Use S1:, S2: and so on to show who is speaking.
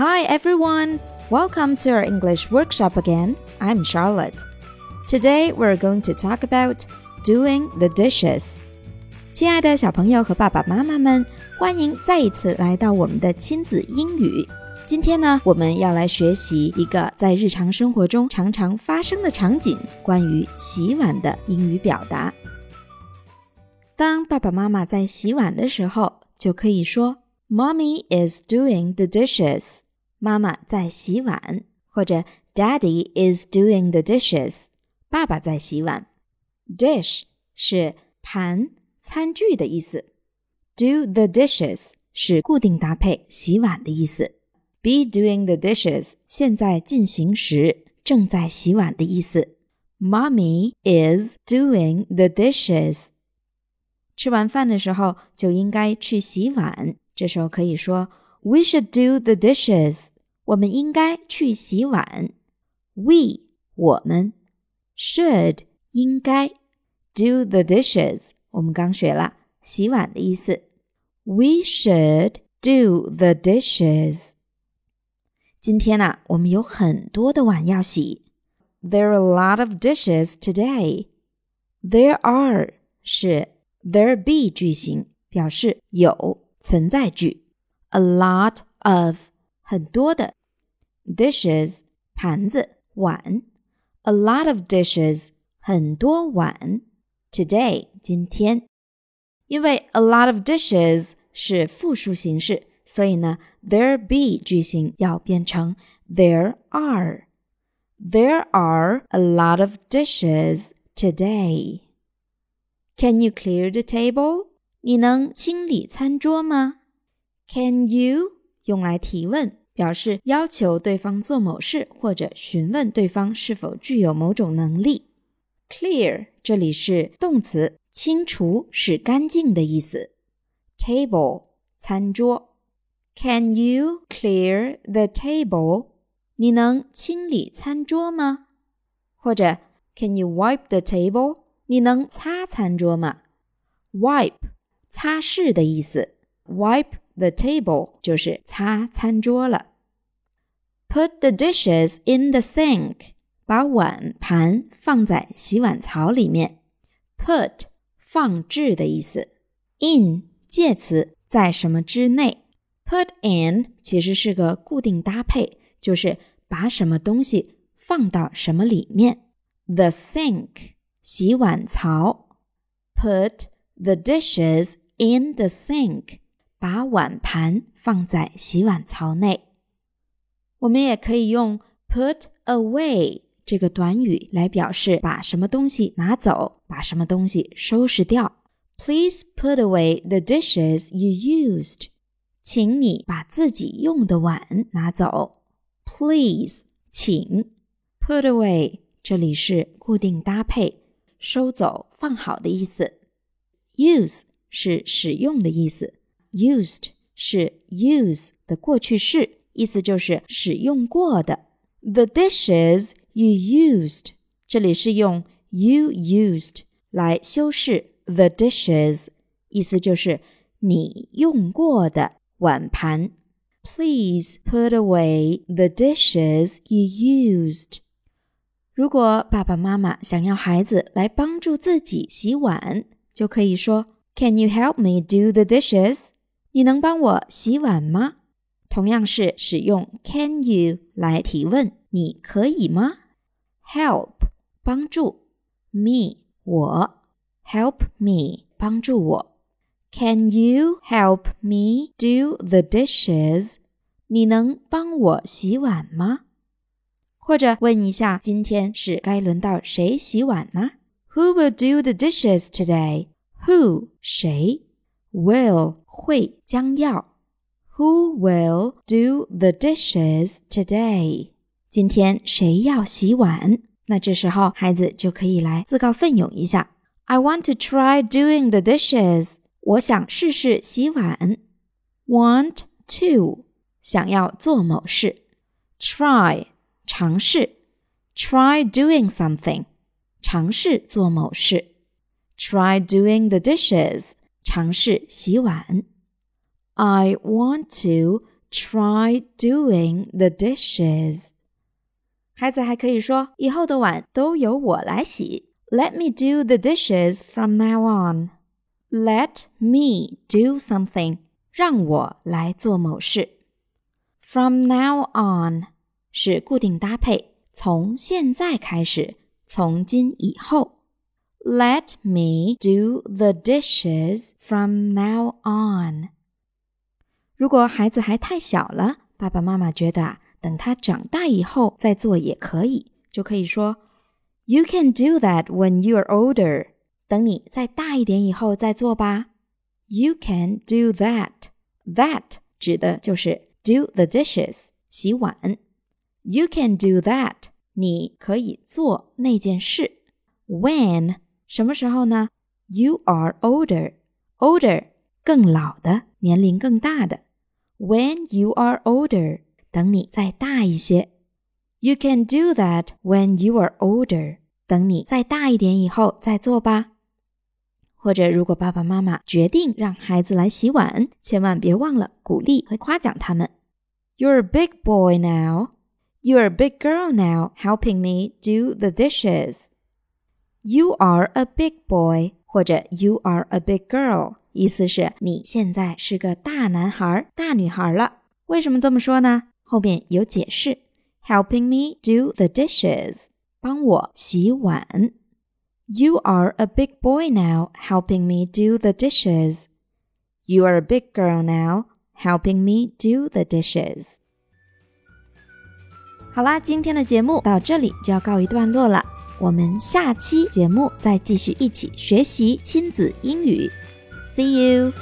S1: Hi everyone! Welcome to our English workshop again. I'm Charlotte. Today we're going to talk about doing the dishes. 亲爱的小朋友和爸爸妈妈们，欢迎再一次来到我们的亲子英语。今天呢，我们要来学习一个在日常生活中常常发生的场景——关于洗碗的英语表达。当爸爸妈妈在洗碗的时候，就可以说 “Mommy is doing the dishes”， 妈妈在洗碗，或者 “Daddy is doing the dishes”，爸爸在洗碗。Dish 是盘、餐具的意思，do the dishes 是固定搭配洗碗的意思。Be doing the dishes 现在进行时，正在洗碗的意思。Mommy is doing the dishes。吃完饭的时候就应该去洗碗。这时候可以说：“We should do the dishes。”我们应该去洗碗。We 我们 should 应该 do the dishes。我们刚学了洗碗的意思。We should do the dishes。今天呢、啊，我们有很多的碗要洗。There are a lot of dishes today. There are 是 there be 句型，表示有存在句。A lot of 很多的 dishes 盘子碗。A lot of dishes 很多碗。Today 今天，因为 a lot of dishes 是复数形式，所以呢，there be 句型要变成 there are。There are a lot of dishes today. Can you clear the table? 你能清理餐桌吗？Can you 用来提问， 表示要求对方做某事或者询问对方是否具有某种能力。Clear 这里是动词，清除、是干净的意思。Table 餐桌。Can you clear the table? 你能清理餐桌吗？或者 Can you wipe the table? 你能擦餐桌吗？Wipe 擦拭的意思，wipe the table 就是擦餐桌了。Put the dishes in the sink，把碗盘放在洗碗槽里面。Put 放置的意思，in 介词在什么之内。Put in 其实是个固定搭配，就是把什么东西放到什么里面。The sink 洗碗槽，put the dishes in the sink，把碗盘放在洗碗槽内。我们也可以用 put away 这个短语来表示把什么东西拿走，把什么东西收拾掉。Please put away the dishes you used。请你把自己用的碗拿走。Please，请 put away，这里是固定搭配。收走、放好的意思。Use 是使用的意思，used 是 use 的过去式，意思就是使用过的。The dishes you used，这里是用 you used 来修饰 the dishes，意思就是你用过的碗盘。Please put away the dishes you used. 如果爸爸妈妈想要孩子来帮助自己洗碗，就可以说 "Can you help me do the dishes?" 你能帮我洗碗吗？同样是使用 "Can you" 来提问，你可以吗？Help 帮助 me 我 Help me 帮助我 Can you help me do the dishes? 你能帮我洗碗吗？或者问一下，今天是该轮到谁洗碗呢？Who will do the dishes today? Who 谁？Will 会将要。 Who will do the dishes today? 今天谁要洗碗？那这时候孩子就可以来自告奋勇一下。I want to try doing the dishes. 我想试试洗碗。Want to 想要做某事。Try 尝试，try doing something，尝试做某事；try doing the dishes，尝试洗碗。 I want to try doing the dishes。孩子还可以说：“以后的碗都由我来洗。” Let me do the dishes from now on. Let me do something. 让我来做某事。From now on 是固定搭配，从现在开始，从今以后。Let me do the dishes from now on。 如果孩子还太小了，爸爸妈妈觉得啊，等他长大以后再做也可以，就可以说，You can do that when you are older。等你再大一点以后再做吧。You can do that。That 指的就是 do the dishes，洗碗。You can do that。你可以做那件事。When 什么时候呢？You are older。Older 更老的，年龄更大的。When you are older，等你再大一些。You can do that when you are older。等你再大一点以后再做吧。或者，如果爸爸妈妈决定让孩子来洗碗，千万别忘了鼓励和夸奖他们。You're a big boy now. You're a big girl now, helping me do the dishes. You are a big boy，或者 You are a big girl， 意思是你现在是个大男孩、大女孩了。为什么这么说呢？后面有解释。Helping me do the dishes，帮我洗碗。You are a big boy now, helping me do the dishes. You are a big girl now, helping me do the dishes. 好啦，今天的节目到这里就要告一段落了。我们下期节目再继续一起学习亲子英语。See you.